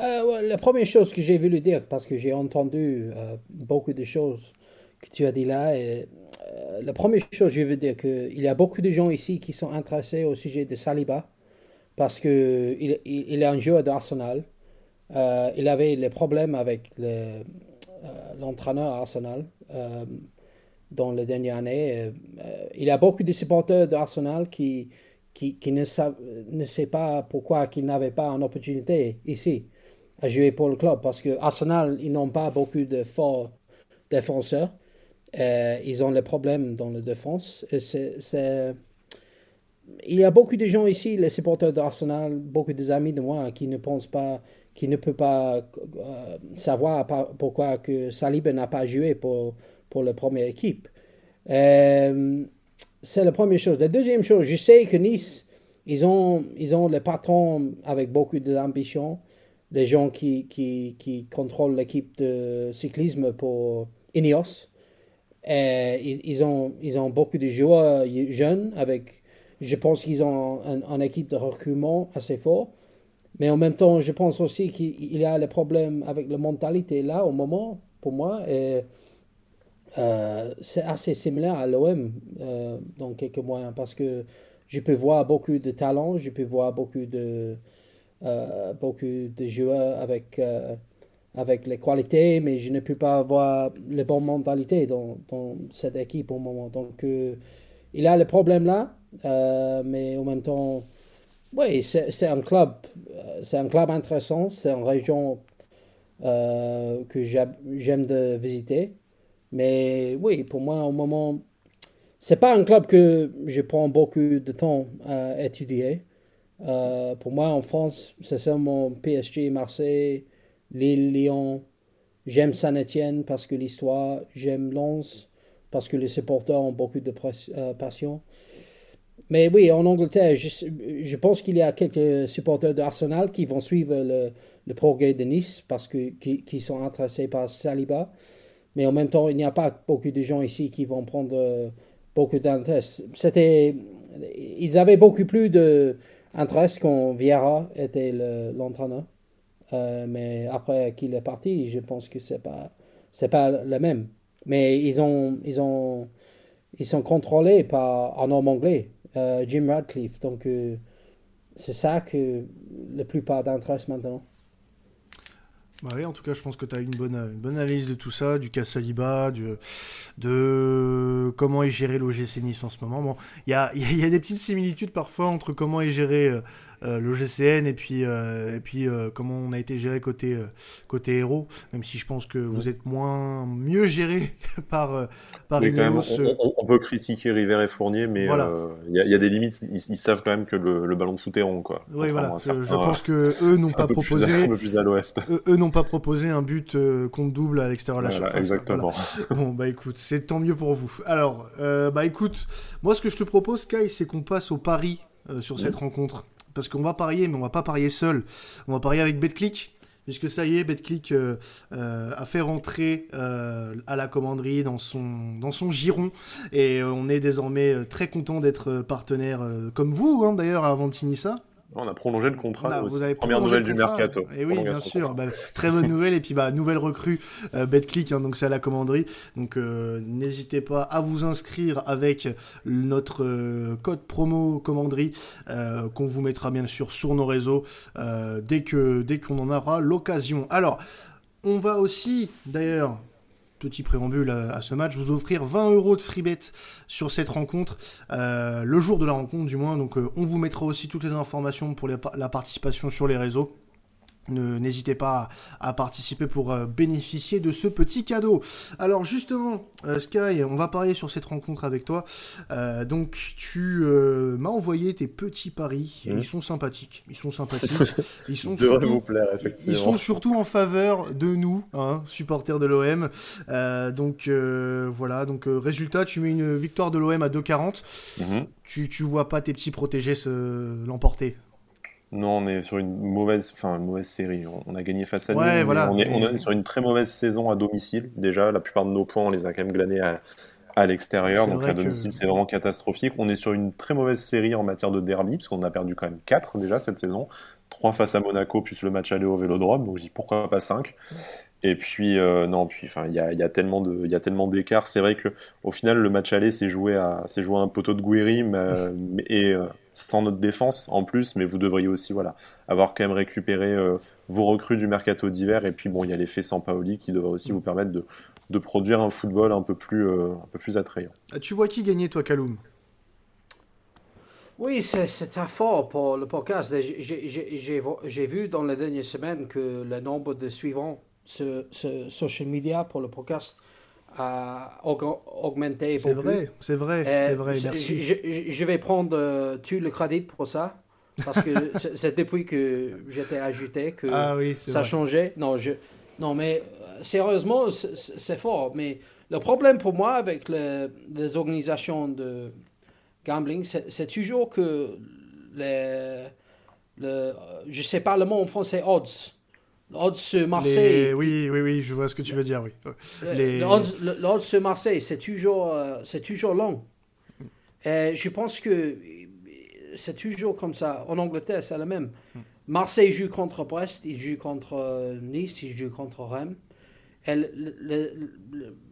Euh, La première chose que j'ai voulu dire, parce que j'ai entendu beaucoup de choses que tu as dit là, et, la première chose, je veux dire qu'il y a beaucoup de gens ici qui sont intéressés au sujet de Saliba, parce qu'il il, il est un joueur d'Arsenal. il avait les problèmes avec le euh, l'entraîneur Arsenal euh, dans les dernières années. Euh, il y a beaucoup de supporters d'Arsenal qui, qui, qui ne, savent, ne savent pas pourquoi ils n'avaient pas une opportunité ici à jouer pour le club parce que Arsenal, ils n'ont pas beaucoup de forts défenseurs. ils ont les problèmes dans la défense. C'est, Il y a beaucoup de gens ici, les supporters d'Arsenal, beaucoup d'amis de moi qui ne pensent pas qui ne peut pas euh, savoir pourquoi que Saliba n'a pas joué pour, pour la première équipe. Euh, c'est la première chose. La deuxième chose, je sais que Nice, ils ont, ils ont les patrons avec beaucoup d'ambition, les gens qui, qui, qui contrôlent l'équipe de cyclisme pour Ineos. Et ils, ont, ils ont beaucoup de joueurs jeunes avec, je pense qu'ils ont une équipe de recrutement assez fort. Mais en même temps, je pense aussi qu'il y a le problème avec la mentalité là, au moment, pour moi. Et, euh, c'est assez similaire à l'OM euh, dans quelques mois parce que je peux voir beaucoup de talents, je peux voir beaucoup de, beaucoup de joueurs avec, avec les qualités, mais je ne peux pas avoir les bonnes mentalités dans, dans cette équipe au moment. Donc, il y a le problème là, mais en même temps, oui, c'est un club, euh, c'est un club intéressant, c'est une région euh, que j'aime de visiter. Mais oui, pour moi, au moment, c'est pas un club que je prends beaucoup de temps à étudier. Euh, pour moi, en France, c'est seulement PSG, Marseille, Lille, Lyon. J'aime Saint-Etienne parce que l'histoire, j'aime Lens parce que les supporters ont beaucoup de passion. Mais oui, en Angleterre, je, pense qu'il y a quelques supporters d'Arsenal qui vont suivre le, le progrès de Nice parce que qui, sont intéressés par Saliba. Mais en même temps, il n'y a pas beaucoup de gens ici qui vont prendre euh, beaucoup d'intérêt. C'était, ils avaient beaucoup plus d'intérêt quand Vieira était l'entraîneur. Euh, mais après qu'il est parti, je pense que c'est pas c'est pas le même. Mais ils ont ils ont ils sont contrôlés par un homme anglais euh, Jim Radcliffe. Donc, euh, c'est ça que la plupart d'entre eux maintenant. Bah oui, en tout cas, je pense que tu as une bonne, une bonne analyse de tout ça, du cas Saliba, de comment est géré l'OGC Nice en ce moment. Bon, il y a, y a, des petites similitudes parfois entre comment est géré euh, le GCN et puis, euh, et puis euh, comment on a été géré côté, côté héros, même si je pense que vous êtes moins mieux géré (laughs) par, par quand même, on, peut critiquer River et Fournier, mais il y, a des limites. Ils, savent quand même que le, ballon de foot est rond. Quoi, oui, voilà. je pense que eux n'ont pas proposé. un peu plus à l'ouest. Eux, n'ont pas proposé un but contre double à l'extérieur de la surface. Exactement. (laughs) bon, bah écoute, c'est tant mieux pour vous. Alors, bah écoute, moi ce que je te propose, Kai, c'est qu'on passe au pari sur cette rencontre parce qu'on va parier, mais on va pas parier seul. On va parier avec BetClick, puisque ça y est, BetClick euh, euh, a fait rentrer euh, à la commanderie dans son, giron, et on est désormais très content d'être partenaire, comme vous hein, d'ailleurs, à Avantinissa. On a prolongé le contrat. vous avez Première nouvelle du mercato. Et oui, bien sûr. Bah, très bonne nouvelle. Et puis, bah, nouvelle recrue, euh, BetClick, hein, donc c'est à la commanderie. Donc, euh, n'hésitez pas à vous inscrire avec notre euh, code promo commanderie qu'on vous mettra bien sûr sur nos réseaux dès que dès qu'on en aura l'occasion. Alors, on va aussi, d'ailleurs, petit préambule à, ce match, vous offrir 20 euros de free bet sur cette rencontre, euh, le jour de la rencontre du moins. Donc euh, on vous mettra aussi toutes les informations pour la participation sur les réseaux. N'hésitez pas à, participer pour euh, bénéficier de ce petit cadeau. Alors justement, Sky, on va parier sur cette rencontre avec toi. Donc tu m'as envoyé tes petits paris. Mmh. ils sont sympathiques. Ils sont sympathiques. (laughs) Ils sont, surtout, vous plaire, effectivement. ils sont surtout en faveur de nous, hein, supporters de l'OM. donc voilà. Donc résultat, tu mets une victoire de l'OM à 2,40. Mmh. Tu, tu vois pas tes petits protégés l'emporter non, on est sur une mauvaise, enfin une mauvaise série. On, a gagné face à nous. Voilà, on, est, sur une très mauvaise saison à domicile. Déjà, la plupart de nos points, on les a quand même glanés à, à l'extérieur. Donc à domicile, c'est vraiment catastrophique. On est sur une très mauvaise série en matière de derby, parce qu'on a perdu quand même 4 déjà cette saison. 3 face à Monaco, plus le match aller au Vélodrome. Donc je dis pourquoi pas 5. Et puis euh, non, puis enfin il y a, y a, tellement de il y a tellement d'écart. C'est vrai que au final le match aller c'est joué à joué à un poteau de Guiri (laughs) mais, et euh, sans notre défense en plus. Mais vous devriez aussi voilà avoir quand même récupéré euh, vos recrues du mercato d'hiver. Et puis bon il y a l'effet Sampaoli qui devrait aussi vous permettre de, de produire un football un peu plus un peu plus attrayant. Ah, tu vois qui gagner toi Kaloum? Oui, c'est très fort pour le podcast. J'ai vu dans les dernières semaines que le nombre de suivants ce, ce, social media pour le podcast a augmenté C'est vrai, c'est vrai, c'est vrai, merci. Je, vais prendre euh, tout le crédit pour ça, parce que (laughs) c'est depuis que j'étais ajouté que ah ça a changé. Non, je, non, mais euh, sérieusement, c'est fort. Mais le problème pour moi avec les organisations de gambling, c'est toujours que les, le, je sais pas le mot en français, odds Odds Marseille. Oui, oui, oui, je vois ce que tu veux dire, oui. Les... Odds Marseille, c'est toujours, euh, c'est toujours long. Et je pense que c'est toujours comme ça. En Angleterre, c'est la même. Marseille joue contre Brest, il joue contre euh, Nice, il joue contre Rennes. Et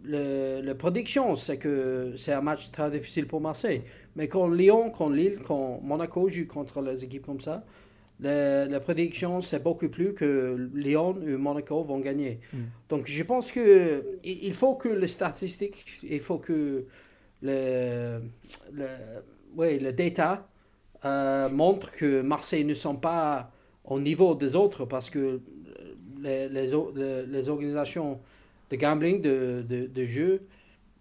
la prédiction, c'est que c'est un match très difficile pour Marseille. Mais quand Lyon, quand Lille, quand Monaco joue contre les équipes comme ça, la, prédiction, c'est beaucoup plus que Lyon ou Monaco vont gagner. Mm. Donc, je pense que il faut que les statistiques, il faut que le, le, ouais, le data euh, montre que Marseille ne sont pas au niveau des autres parce que les, les, les organisations de gambling, de, de, de jeu,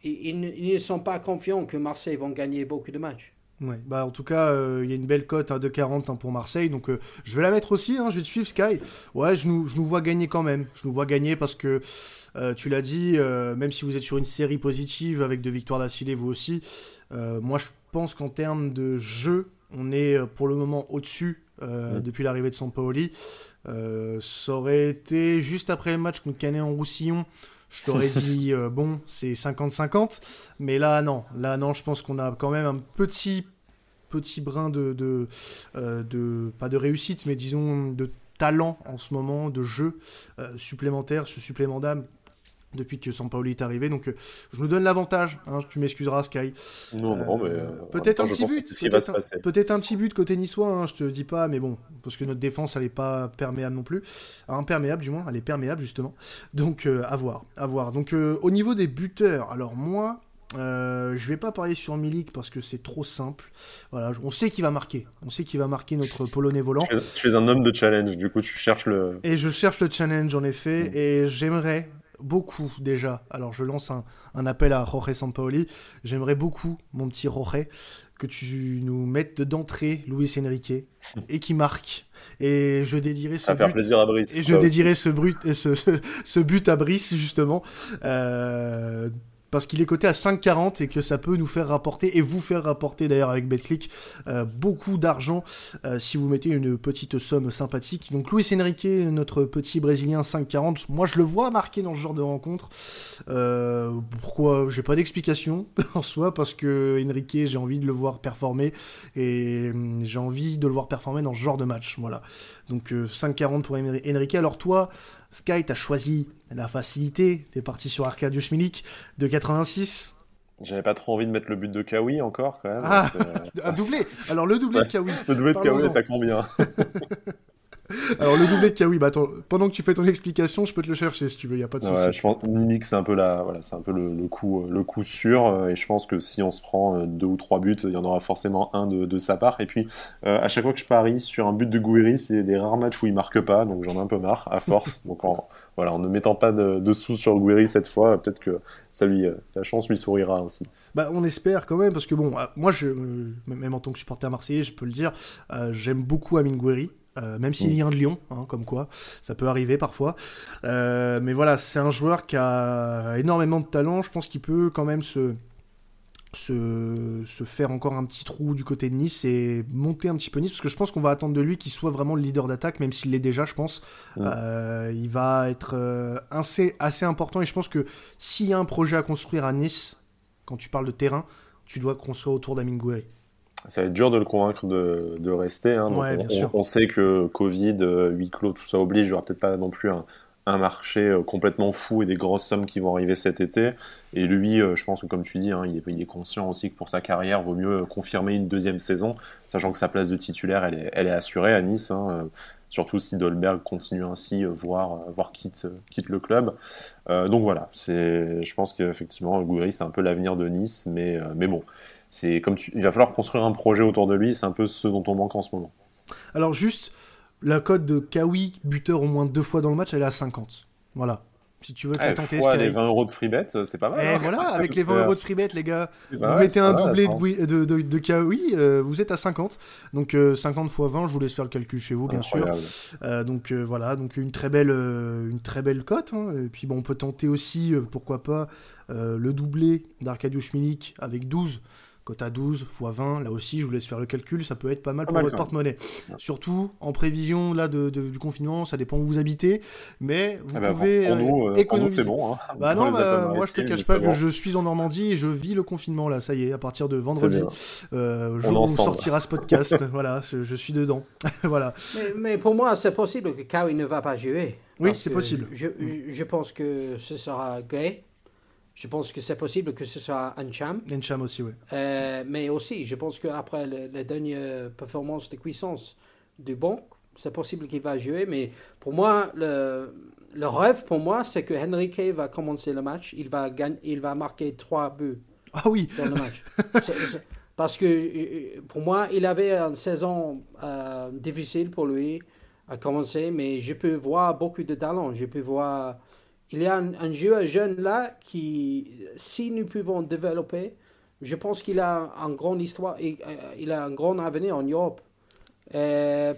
ils, ils, ne sont pas confiants que Marseille vont gagner beaucoup de matchs. Ouais, bah en tout cas, euh, il y a une belle cote à 2,40 hein, pour Marseille, donc euh, je vais la mettre aussi, hein, je vais te suivre Sky. Ouais, je nous, je nous vois gagner quand même. Je nous vois gagner parce que, euh, tu l'as dit, même si vous êtes sur une série positive avec deux victoires d'affilée, vous aussi, moi je pense qu'en termes de jeu, on est pour le moment au-dessus depuis l'arrivée de Sampaoli. Ça aurait été juste après le match contre Canet en Roussillon je t'aurais (laughs) dit, euh, bon, c'est 50-50. Mais là, non. Là, non, je pense qu'on a quand même un petit, petit brin de, de, euh, de, pas de réussite, mais disons de talent en ce moment, de jeu euh, supplémentaire, ce supplément d'âme depuis que Sampaoli est arrivé. Donc euh, je nous donne l'avantage. Hein, tu m'excuseras, Sky. Non, non, mais peut-être un petit but. Peut-être un, petit but côté niçois. Hein, je te dis pas, mais bon, parce que notre défense elle est pas perméable non plus, imperméable du moins. Elle est perméable justement. Donc à voir, à voir. Donc au niveau des buteurs, alors moi. Euh, je vais pas parler sur Milik parce que c'est trop simple. Voilà, on sait qu'il va marquer. On sait qu'il va marquer notre Polonais volant. Tu es, un homme de challenge, du coup tu cherches le. Et je cherche le challenge en effet, mm. et j'aimerais beaucoup déjà. Alors je lance un, appel à Jorge Sampaoli. J'aimerais beaucoup, mon petit Jorge, que tu nous mettes d'entrée Luis Enrique (laughs) et qui marque. Et je dédierai ce but. plaisir à Brice. Et je dédierai ce, brut, ce, (laughs) ce, but à Brice justement. Euh, parce qu'il est coté à 5,40 et que ça peut nous faire rapporter, et vous faire rapporter d'ailleurs avec BetClick, euh, beaucoup d'argent euh, si vous mettez une petite somme sympathique. Donc Luis Enrique, notre petit Brésilien 5,40, moi je le vois marquer dans ce genre de rencontre. Euh, pourquoi J'ai pas d'explication (laughs) en soi, parce que Enrique, j'ai envie de le voir performer, et hum, j'ai envie de le voir performer dans ce genre de match. Voilà. Donc 5,40 pour Enrique. Alors toi, Sky, t'as choisi la facilité, t'es parti sur Arcadius Milik de 86. J'avais pas trop envie de mettre le but de Kawi encore quand même. Ah, (laughs) un doublé (laughs) Alors le doublé de Kawi. le doublé de Kawi, t'as combien? (laughs) (laughs) Alors le doublé de Kawi, bah, pendant que tu fais ton explication, je peux te le chercher si tu veux, y a pas de souci. je pense Milik c'est un peu la, voilà, c'est un peu le, coup, le coup sûr, euh, et je pense que si on se prend euh, deux ou trois buts, il y en aura forcément un de, sa part. Et puis euh, à chaque fois que je parie sur un but de Gouiri, c'est des rares matchs où il marque pas, donc j'en ai un peu marre à force. (laughs) donc en, voilà, en ne mettant pas de, sous sur Gouiri cette fois, peut-être que ça lui, la chance lui sourira aussi. Bah, on espère quand même, parce que bon, moi, je, même en tant que supporter marseillais, je peux le dire, j'aime beaucoup Amine Gouiri. Euh, même s'il vient de Lyon, hein, comme quoi, ça peut arriver parfois. Euh, mais voilà, c'est un joueur qui a énormément de talent. Je pense qu'il peut quand même se, se, se, faire encore un petit trou du côté de Nice et monter un petit peu Nice, parce que je pense qu'on va attendre de lui qu'il soit vraiment le leader d'attaque, même s'il l'est déjà, je pense. Euh, il va être assez, assez important et je pense que s'il y a un projet à construire à Nice, quand tu parles de terrain, tu dois construire autour d'Amin Gouiri ça va être dur de le convaincre de, de rester. Hein. on, sait que Covid, euh, huis clos, tout ça oblige. Il n'y aura peut-être pas non plus un, un, marché euh, complètement fou et des grosses sommes qui vont arriver cet été. Et lui, euh, je pense que comme tu dis, hein, il, est, il, est, conscient aussi que pour sa carrière, il vaut mieux confirmer une deuxième saison, sachant que sa place de titulaire, elle est, elle est assurée à Nice. Hein, surtout si Dolberg continue ainsi, voire, voire quitte, quitte le club. donc voilà, je pense qu'effectivement, Gouiri, c'est un peu l'avenir de Nice, mais, mais bon c'est comme tu, il va falloir construire un projet autour de lui. C'est un peu ce dont on manque en ce moment. Alors juste, la cote de Kawi, buteur au moins deux fois dans le match, elle est à 50. Voilà. Si tu veux te tenter fois les 20 euros de free bet, c'est pas mal. Eh, hein. voilà, (laughs) avec les 20 euros de free bet, les gars, vous mettez un doublé de, de, de, Kawi, euh, vous êtes à 50. Donc 50 x 20, je vous laisse faire le calcul chez vous, bien sûr. Euh, donc euh, voilà, donc une très belle, une très belle cote. Hein. Et puis bon, on peut tenter aussi, pourquoi pas, le doublé d'Arcadius Milik avec 12 Cote à 12 x 20, là aussi, je vous laisse faire le calcul, ça peut être pas mal pour votre porte-monnaie. Surtout en prévision là de, du confinement, ça dépend où vous habitez, mais vous ah bah, pouvez pour, nous, euh, économiser. c'est bon. Hein. Bah non, bah, moi je te cache pas que je suis en Normandie et je vis le confinement là, ça y est, à partir de vendredi, euh, jour où sortira ce podcast, (laughs) voilà, je, suis dedans, (laughs) voilà. Mais, pour moi, c'est possible que Kawi ne va pas jouer. Oui, c'est possible. Je, je, pense que ce sera gay. Je pense que c'est possible que ce soit Ancham. Ancham aussi, oui. Euh, mais aussi, je pense qu'après les dernières performances de puissance du banc, c'est possible qu'il va jouer. Mais pour moi, le, le rêve pour moi, c'est que Henrique va commencer le match. Il va, gagner, il va marquer trois buts ah oui. dans le match. parce que euh, pour moi, il avait une saison euh, difficile pour lui à commencer, mais je peux voir beaucoup de talent. Je peux voir il y a un, joueur jeune là qui, si nous pouvons développer, je pense qu'il a un grand histoire, et, euh, il a un grand avenir en Europe.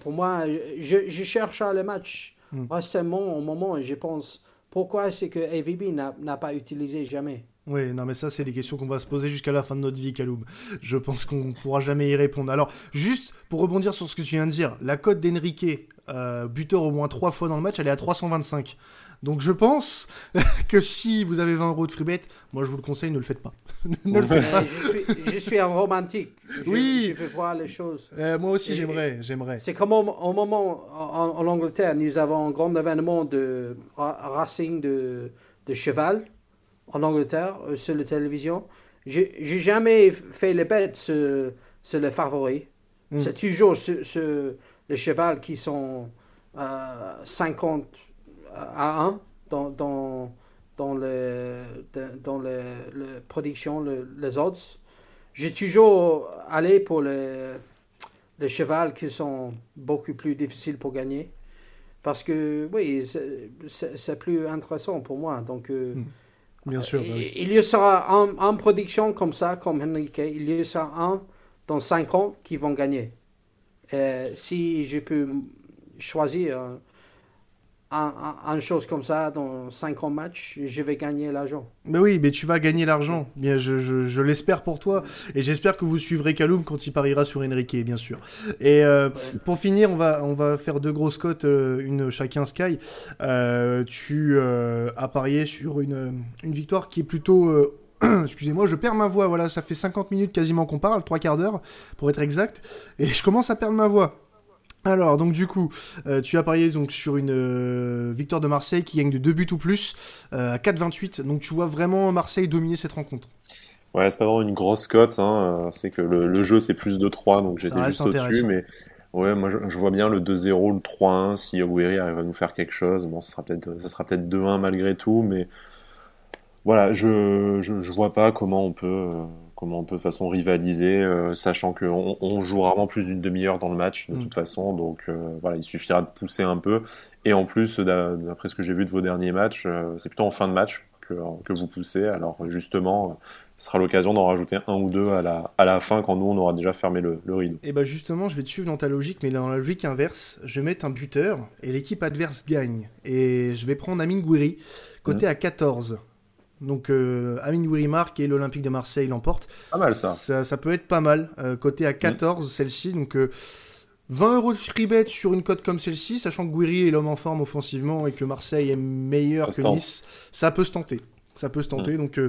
pour moi, je, je cherche le match mm. récemment au moment et je pense pourquoi c'est que AVB n'a pas utilisé jamais? Oui, non, mais ça, c'est des questions qu'on va se poser jusqu'à la fin de notre vie, Kaloum. Je pense qu'on ne pourra jamais y répondre. Alors, juste pour rebondir sur ce que tu viens de dire, la cote d'Enrique, euh, buteur au moins trois fois dans le match, elle est à 325. Donc je pense (laughs) que si vous avez 20 euros de freebet, moi je vous le conseille, ne le faites pas. (laughs) ne le faites pas. Je suis, un romantique. oui. Je veux voir les choses. Euh, moi aussi j'aimerais, j'aimerais. C'est comme au, moment en, Angleterre, nous avons un grand événement de Racing de de cheval en Angleterre sur la télévision. J'ai jamais fait les bêtes sur, sur les favoris. Hmm. C'est toujours sur, les chevals qui sont 50 à 1 dans, dans, dans, les, dans les, les les odds. J'ai toujours allé pour les, les chevals qui sont beaucoup plus difficiles pour gagner. Parce que, oui, c'est plus intéressant pour moi. Donc, euh, hmm. Bah il y sera un, prédiction comme ça, comme Henrique, il y sera un dans 5 ans qui vont gagner. Et si je peux choisir une chose comme ça dans 50 matchs, je vais gagner l'argent. Mais oui, mais tu vas gagner l'argent. Bien, je, je, l'espère pour toi. Et j'espère que vous suivrez Kaloum quand il pariera sur Enrique, bien sûr. Et euh, pour finir, on va, on va faire deux grosses cotes, euh, une chacun Sky. Euh, tu as parié sur une, une victoire qui est plutôt (clears throat) excusez-moi, je perds ma voix, voilà, ça fait 50 minutes quasiment qu'on parle, trois quarts d'heure pour être exact, et je commence à perdre ma voix. Alors, donc du coup, euh, tu as parié donc, sur une euh, victoire de Marseille qui gagne de 2 buts ou plus euh, à 4,28. Donc tu vois vraiment Marseille dominer cette rencontre. Ouais, c'est pas vraiment une grosse cote. Hein. C'est que le, jeu c'est plus de 3, donc j'étais juste au-dessus. Mais ouais, moi je, vois bien le 2-0, le 3-1. Si Ouiri arrive à nous faire quelque chose, bon, ça sera peut-être ça sera peut-être 2-1 malgré tout. Mais voilà, je, je, je vois pas comment on peut comment on peut de façon rivaliser, euh, sachant qu'on on joue rarement plus d'une demi-heure dans le match de mm. toute façon, donc euh, voilà, il suffira de pousser un peu. Et en plus, d'après ce que j'ai vu de vos derniers matchs, euh, c'est plutôt en fin de match que, que vous poussez. Alors justement, ce sera l'occasion d'en rajouter un ou deux à la, à la fin quand nous on aura déjà fermé le, le rideau. Et bah justement, je vais te suivre dans ta logique, mais dans la logique inverse, je vais mettre un buteur et l'équipe adverse gagne. Et je vais prendre Amine Gouiri, côté à 14. Donc euh, Amin marque et l'Olympique de Marseille l'emporte. Pas mal ça. ça. peut être pas mal. Euh, côté à 14 mm. celle-ci. Donc 20 euh, euros de free bet sur une cote comme celle-ci, sachant que Gouiri est l'homme en forme offensivement et que Marseille est meilleur que Nice. Ça peut se tenter. Ça peut se tenter. Mm. Donc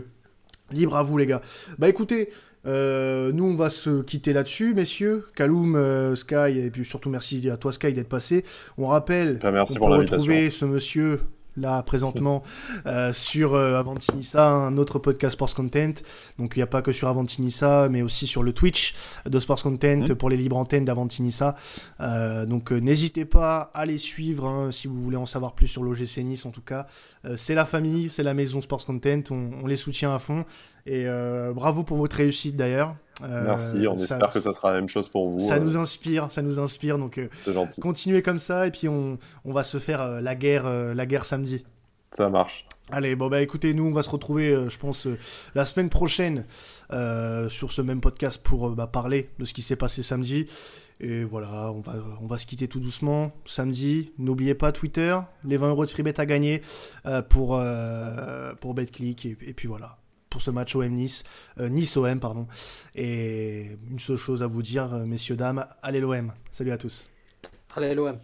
libre à vous les gars. Bah écoutez. nous, on va se quitter là-dessus, messieurs. Kaloum, Sky, et puis surtout merci à toi, Sky, d'être passé. On rappelle bah, merci pour retrouver ce monsieur là présentement euh, sur euh, Avantinissa, un autre podcast Sports Content. Donc il n'y a pas que sur Avantinissa, mais aussi sur le Twitch de Sports Content mmh. pour les libres antennes d'Avantinissa. Euh, donc n'hésitez pas à les suivre hein, si vous voulez en savoir plus sur l'OGC Nice en tout cas. c'est la famille, c'est la maison Sports Content, on, les soutient à fond. Et bravo pour votre réussite d'ailleurs. Euh, Merci, on espère que ça sera la même chose pour vous. Ça euh. nous inspire, ça nous inspire, donc euh, continuez comme ça et puis on, on va se faire la guerre, la guerre samedi. Ça marche. Allez, bon bah écoutez, nous on va se retrouver, je pense, la semaine prochaine sur ce même podcast pour bah, parler de ce qui s'est passé samedi. Et voilà, on va, on va se quitter tout doucement. Samedi, n'oubliez pas Twitter, les 20 euros de freebet à gagner pour, pour BetClick. Et, et puis voilà pour ce match OM Nice, euh, Nice OM pardon. Et une seule chose à vous dire, euh, messieurs dames, allez l'OM. Salut à tous. Allez l'OM.